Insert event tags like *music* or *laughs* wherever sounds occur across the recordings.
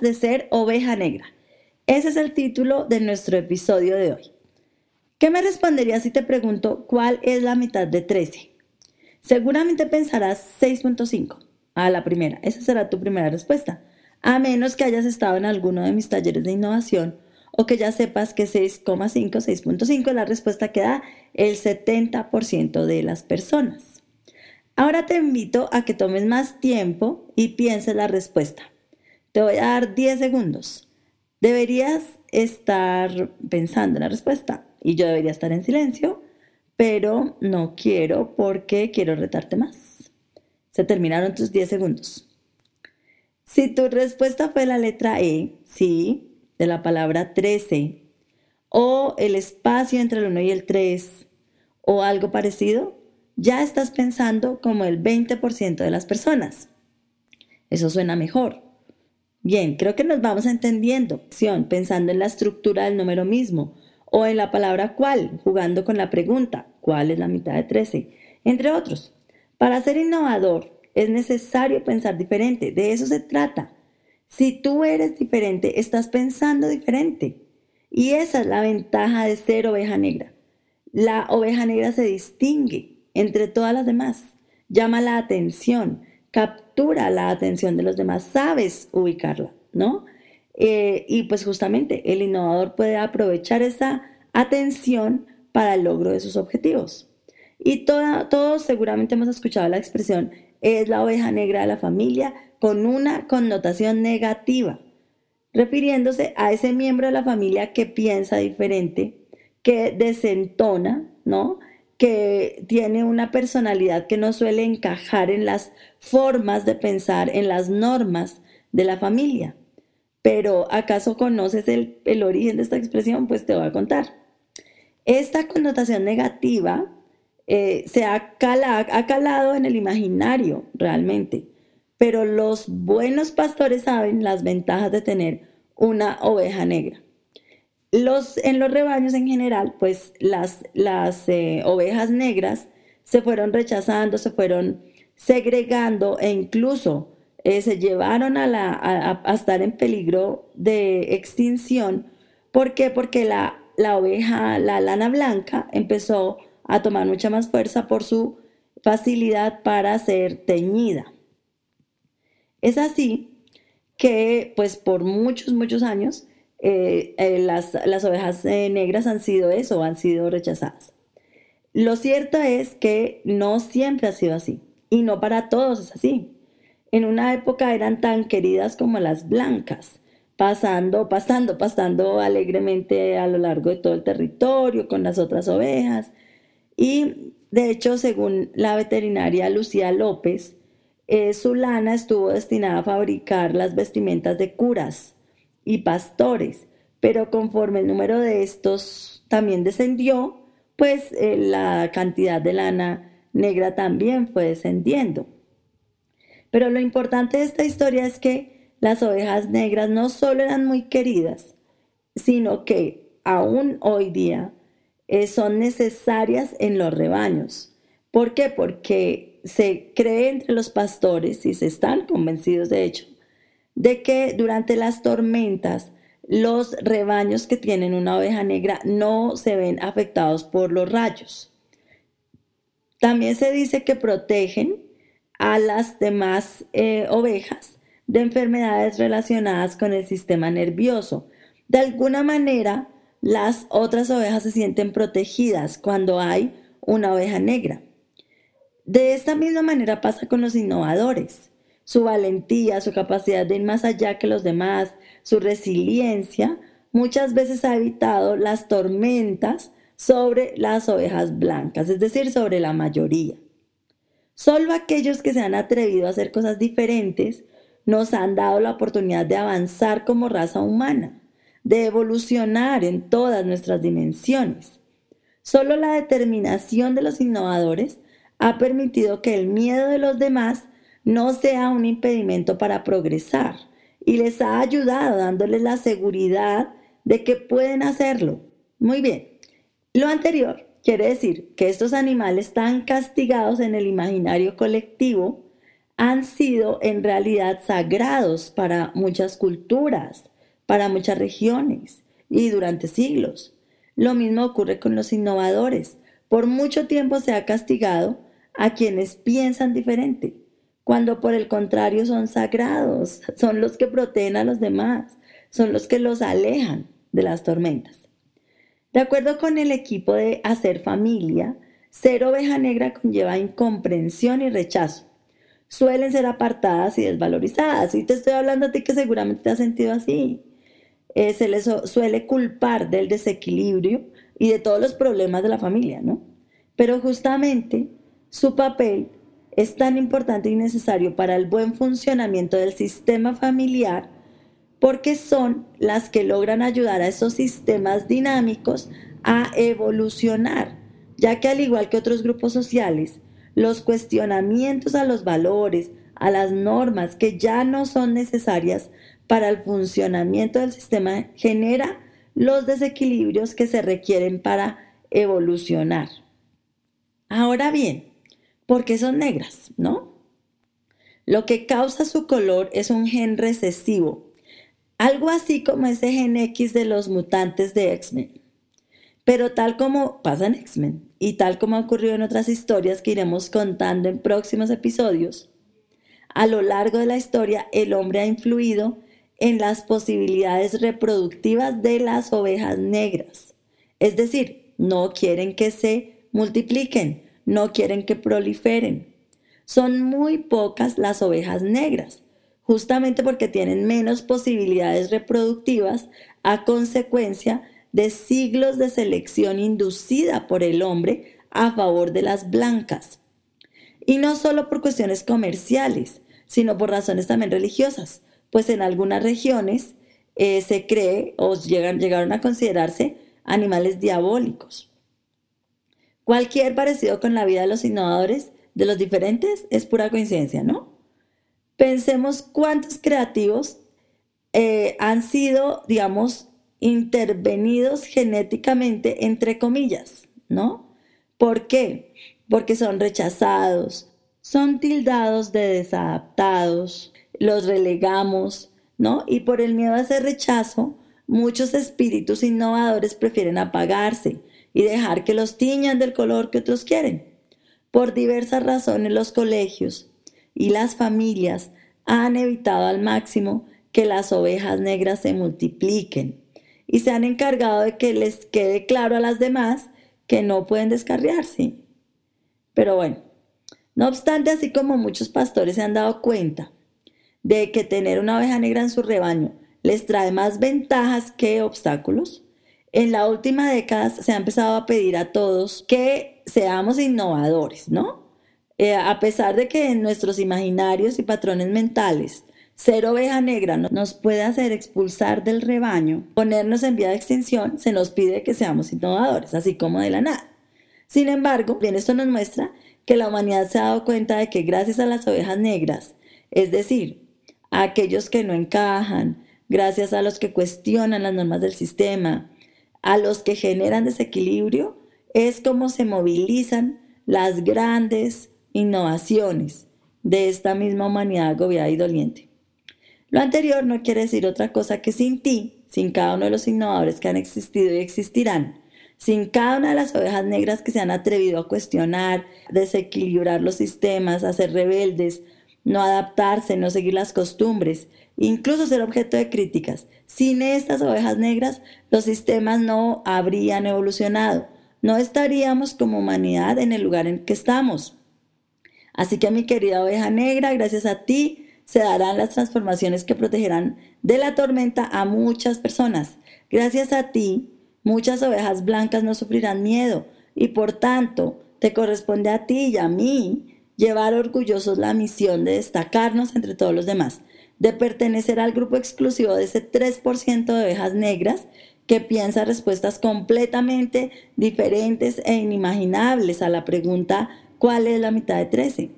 de ser oveja negra. Ese es el título de nuestro episodio de hoy. ¿Qué me responderías si te pregunto cuál es la mitad de 13? Seguramente pensarás 6.5 a la primera. Esa será tu primera respuesta. A menos que hayas estado en alguno de mis talleres de innovación o que ya sepas que 6,5, 6.5 es la respuesta que da el 70% de las personas. Ahora te invito a que tomes más tiempo y pienses la respuesta. Te voy a dar 10 segundos. Deberías estar pensando en la respuesta y yo debería estar en silencio, pero no quiero porque quiero retarte más. Se terminaron tus 10 segundos. Si tu respuesta fue la letra E, sí, de la palabra 13, o el espacio entre el 1 y el 3, o algo parecido, ya estás pensando como el 20% de las personas. Eso suena mejor. Bien, creo que nos vamos entendiendo, pensando en la estructura del número mismo, o en la palabra cuál, jugando con la pregunta, ¿cuál es la mitad de 13? Entre otros. Para ser innovador es necesario pensar diferente, de eso se trata. Si tú eres diferente, estás pensando diferente. Y esa es la ventaja de ser oveja negra. La oveja negra se distingue entre todas las demás, llama la atención, la atención de los demás, sabes ubicarla, ¿no? Eh, y pues justamente el innovador puede aprovechar esa atención para el logro de sus objetivos. Y todos seguramente hemos escuchado la expresión, es la oveja negra de la familia, con una connotación negativa, refiriéndose a ese miembro de la familia que piensa diferente, que desentona, ¿no? Que tiene una personalidad que no suele encajar en las formas de pensar, en las normas de la familia. Pero ¿acaso conoces el, origen de esta expresión? Pues te voy a contar. Esta connotación negativa eh, se ha, ha calado en el imaginario realmente pero los buenos pastores saben las ventajas de tener una oveja negra. En los rebaños en general, pues las, eh, ovejas negras se fueron rechazando, se fueron segregando e incluso eh, se llevaron a, estar en peligro de extinción. ¿Por qué? Porque la, la oveja, la lana blanca, empezó a tomar mucha más fuerza por su facilidad para ser teñida. Es así que, pues por muchos, muchos años, eh, eh, las, ovejas eh, negras han sido eso, han sido rechazadas. Lo cierto es que no siempre ha sido así, y no para todos es así. En una época eran tan queridas como las blancas, pasando, pasando, pasando alegremente a lo largo de todo el territorio con las otras ovejas. Y de hecho, según la veterinaria Lucía López, eh, su lana estuvo destinada a fabricar las vestimentas de curas y pastores, pero conforme el número de estos también descendió, pues eh, la cantidad de lana negra también fue descendiendo. Pero lo importante de esta historia es que las ovejas negras no solo eran muy queridas, sino que aún hoy día eh, son necesarias en los rebaños. ¿Por qué? Porque se cree entre los pastores, y se están convencidos de hecho, de que durante las tormentas los rebaños que tienen una oveja negra no se ven afectados por los rayos. También se dice que protegen a las demás eh, ovejas de enfermedades relacionadas con el sistema nervioso. De alguna manera, las otras ovejas se sienten protegidas cuando hay una oveja negra. De esta misma manera pasa con los innovadores. Su valentía, su capacidad de ir más allá que los demás, su resiliencia, muchas veces ha evitado las tormentas sobre las ovejas blancas, es decir, sobre la mayoría. Solo aquellos que se han atrevido a hacer cosas diferentes nos han dado la oportunidad de avanzar como raza humana, de evolucionar en todas nuestras dimensiones. Solo la determinación de los innovadores ha permitido que el miedo de los demás no sea un impedimento para progresar y les ha ayudado dándoles la seguridad de que pueden hacerlo. Muy bien, lo anterior quiere decir que estos animales tan castigados en el imaginario colectivo han sido en realidad sagrados para muchas culturas, para muchas regiones y durante siglos. Lo mismo ocurre con los innovadores. Por mucho tiempo se ha castigado a quienes piensan diferente, cuando por el contrario son sagrados, son los que protegen a los demás, son los que los alejan de las tormentas. De acuerdo con el equipo de Hacer Familia, ser oveja negra conlleva incomprensión y rechazo. Suelen ser apartadas y desvalorizadas. Y te estoy hablando a ti que seguramente te has sentido así. Eh, se les suele culpar del desequilibrio y de todos los problemas de la familia, ¿no? Pero justamente su papel es tan importante y necesario para el buen funcionamiento del sistema familiar porque son las que logran ayudar a esos sistemas dinámicos a evolucionar, ya que al igual que otros grupos sociales, los cuestionamientos a los valores, a las normas que ya no son necesarias para el funcionamiento del sistema genera los desequilibrios que se requieren para evolucionar. Ahora bien, ¿por qué son negras? ¿No? Lo que causa su color es un gen recesivo algo así como ese gen X de los mutantes de X-Men. Pero tal como pasa en X-Men y tal como ha ocurrido en otras historias que iremos contando en próximos episodios, a lo largo de la historia el hombre ha influido en las posibilidades reproductivas de las ovejas negras. Es decir, no quieren que se multipliquen, no quieren que proliferen. Son muy pocas las ovejas negras justamente porque tienen menos posibilidades reproductivas a consecuencia de siglos de selección inducida por el hombre a favor de las blancas. Y no solo por cuestiones comerciales, sino por razones también religiosas, pues en algunas regiones eh, se cree o llegan, llegaron a considerarse animales diabólicos. Cualquier parecido con la vida de los innovadores, de los diferentes, es pura coincidencia, ¿no? Pensemos cuántos creativos eh, han sido, digamos, intervenidos genéticamente, entre comillas, ¿no? ¿Por qué? Porque son rechazados, son tildados de desadaptados, los relegamos, ¿no? Y por el miedo a ese rechazo, muchos espíritus innovadores prefieren apagarse y dejar que los tiñan del color que otros quieren. Por diversas razones los colegios, y las familias han evitado al máximo que las ovejas negras se multipliquen y se han encargado de que les quede claro a las demás que no pueden descarriarse. Pero bueno, no obstante, así como muchos pastores se han dado cuenta de que tener una oveja negra en su rebaño les trae más ventajas que obstáculos, en la última década se ha empezado a pedir a todos que seamos innovadores, ¿no? Eh, a pesar de que en nuestros imaginarios y patrones mentales ser oveja negra nos puede hacer expulsar del rebaño, ponernos en vía de extinción, se nos pide que seamos innovadores, así como de la nada. Sin embargo, bien esto nos muestra que la humanidad se ha dado cuenta de que gracias a las ovejas negras, es decir, a aquellos que no encajan, gracias a los que cuestionan las normas del sistema, a los que generan desequilibrio, es como se movilizan las grandes innovaciones de esta misma humanidad agobiada y doliente. Lo anterior no quiere decir otra cosa que sin ti, sin cada uno de los innovadores que han existido y existirán, sin cada una de las ovejas negras que se han atrevido a cuestionar, desequilibrar los sistemas, a ser rebeldes, no adaptarse, no seguir las costumbres, incluso ser objeto de críticas. Sin estas ovejas negras, los sistemas no habrían evolucionado, no estaríamos como humanidad en el lugar en que estamos. Así que mi querida oveja negra, gracias a ti se darán las transformaciones que protegerán de la tormenta a muchas personas. Gracias a ti, muchas ovejas blancas no sufrirán miedo y por tanto te corresponde a ti y a mí llevar orgullosos la misión de destacarnos entre todos los demás, de pertenecer al grupo exclusivo de ese 3% de ovejas negras que piensa respuestas completamente diferentes e inimaginables a la pregunta cuál es la mitad de 13.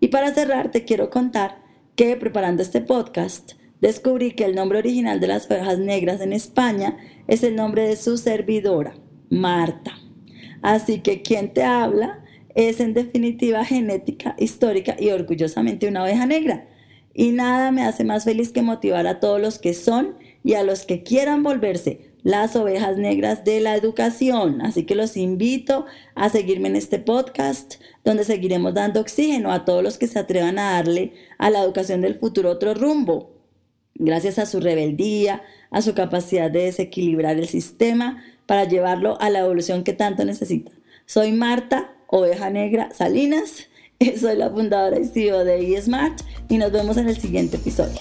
Y para cerrar, te quiero contar que preparando este podcast, descubrí que el nombre original de las ovejas negras en España es el nombre de su servidora, Marta. Así que quien te habla es en definitiva genética, histórica y orgullosamente una oveja negra. Y nada me hace más feliz que motivar a todos los que son y a los que quieran volverse las ovejas negras de la educación. Así que los invito a seguirme en este podcast donde seguiremos dando oxígeno a todos los que se atrevan a darle a la educación del futuro otro rumbo. Gracias a su rebeldía, a su capacidad de desequilibrar el sistema para llevarlo a la evolución que tanto necesita. Soy Marta, oveja negra Salinas, *laughs* soy la fundadora y CEO de eSmart y nos vemos en el siguiente episodio.